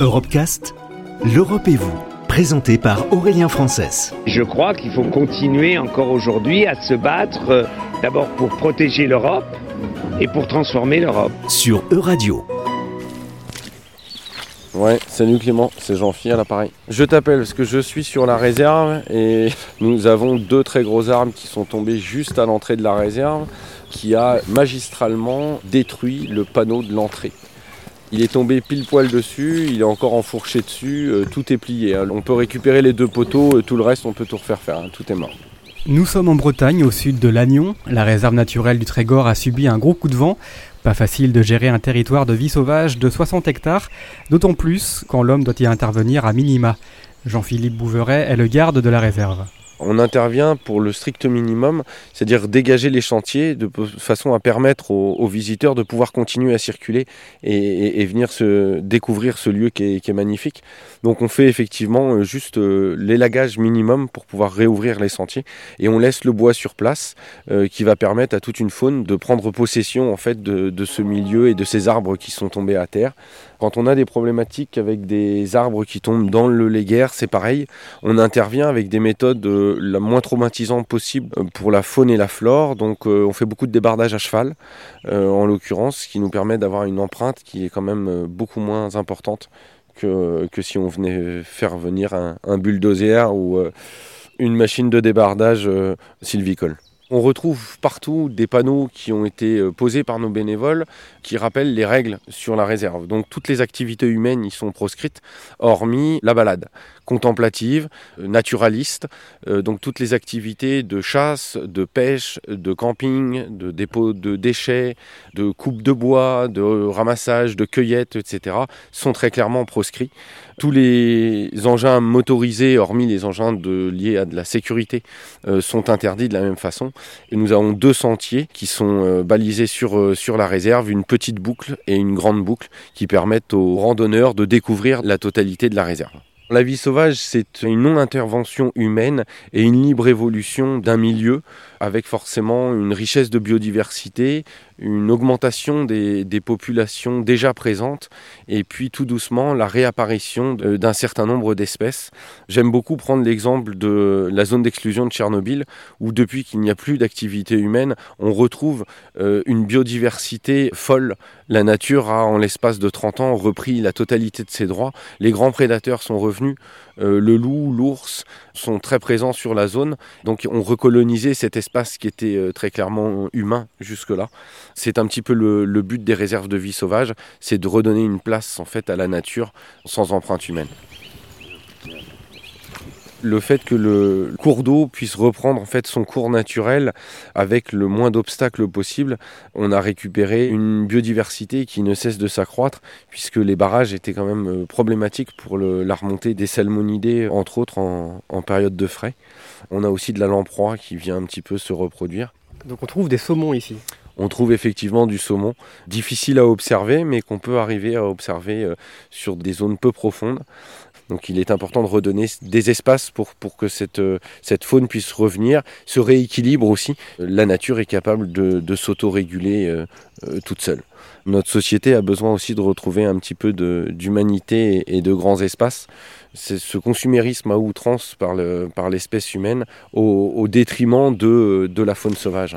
Europecast, l'Europe et vous, présenté par Aurélien Frances. Je crois qu'il faut continuer encore aujourd'hui à se battre euh, d'abord pour protéger l'Europe et pour transformer l'Europe. Sur Euradio. Ouais, salut Clément, c'est Jean-Phi à l'appareil. Je t'appelle parce que je suis sur la réserve et nous avons deux très gros arbres qui sont tombés juste à l'entrée de la réserve qui a magistralement détruit le panneau de l'entrée. Il est tombé pile poil dessus, il est encore enfourché dessus, euh, tout est plié. hein. On peut récupérer les deux poteaux, euh, tout le reste on peut tout refaire faire, hein. tout est mort. Nous sommes en Bretagne, au sud de Lannion. La réserve naturelle du Trégor a subi un gros coup de vent. Pas facile de gérer un territoire de vie sauvage de 60 hectares, d'autant plus quand l'homme doit y intervenir à minima. Jean-Philippe Bouveret est le garde de la réserve. On intervient pour le strict minimum, c'est-à-dire dégager les chantiers de façon à permettre aux, visiteurs de pouvoir continuer à circuler et, venir se découvrir ce lieu qui est, magnifique. Donc on fait effectivement euh, juste euh, l'élagage minimum pour pouvoir réouvrir les sentiers et on laisse le bois sur place euh, qui va permettre à toute une faune de prendre possession en fait de, ce milieu et de ces arbres qui sont tombés à terre. Quand on a des problématiques avec des arbres qui tombent dans le léguerre, c'est pareil. On intervient avec des méthodes la moins traumatisantes possible euh, pour la faune et la flore. Donc euh, on fait beaucoup de débardage à cheval, euh, en l'occurrence, ce qui nous permet d'avoir une empreinte qui est quand même beaucoup moins importante que, que si on venait faire venir un, un bulldozer ou une machine de débardage sylvicole. On retrouve partout des panneaux qui ont été posés par nos bénévoles qui rappellent les règles sur la réserve. Donc toutes les activités humaines y sont proscrites, hormis la balade contemplative, euh, naturaliste, euh, donc toutes les activités de chasse, de pêche, de camping, de dépôt de déchets, de coupe de bois, de ramassage, de cueillette, etc., sont très clairement proscrits. Tous les engins motorisés, hormis les engins liés à de la sécurité, euh, sont interdits de la même façon. Et nous avons deux sentiers qui sont euh, balisés sur, sur la réserve, une petite boucle et une grande boucle qui permettent aux randonneurs de découvrir la totalité de la réserve. La vie sauvage, c'est une non-intervention humaine et une libre évolution d'un milieu avec forcément une richesse de biodiversité, une augmentation des, populations déjà présentes et puis tout doucement la réapparition d'un certain nombre d'espèces. J'aime beaucoup prendre l'exemple de la zone d'exclusion de Tchernobyl où depuis qu'il n'y a plus d'activité humaine, on retrouve euh, une biodiversité folle. La nature a en l'espace de 30 ans repris la totalité de ses droits. Les grands prédateurs sont revenus. Euh, le loup, l'ours sont très présents sur la zone. Donc on recolonisait cet espace qui était euh, très clairement humain jusque-là. C'est un petit peu le, le but des réserves de vie sauvage, c'est de redonner une place en fait à la nature sans empreinte humaine. Le fait que le cours d'eau puisse reprendre en fait son cours naturel avec le moins d'obstacles possible, on a récupéré une biodiversité qui ne cesse de s'accroître puisque les barrages étaient quand même euh, problématiques pour la remontée des salmonidés entre autres en période de frais. On a aussi de la lamproie qui vient un petit peu se reproduire. Donc on trouve des saumons ici. On trouve effectivement du saumon, difficile à observer, mais qu'on peut arriver à observer euh, sur des zones peu profondes. Donc il est important de redonner des espaces pour, que cette, euh, cette faune puisse revenir, se rééquilibre aussi. La nature est capable de, de s'autoréguler euh, toute seule. Notre société a besoin aussi de retrouver un petit peu d'humanité et, de grands espaces. C'est ce consumérisme à outrance par le- par l'espèce humaine au, détriment de la faune sauvage.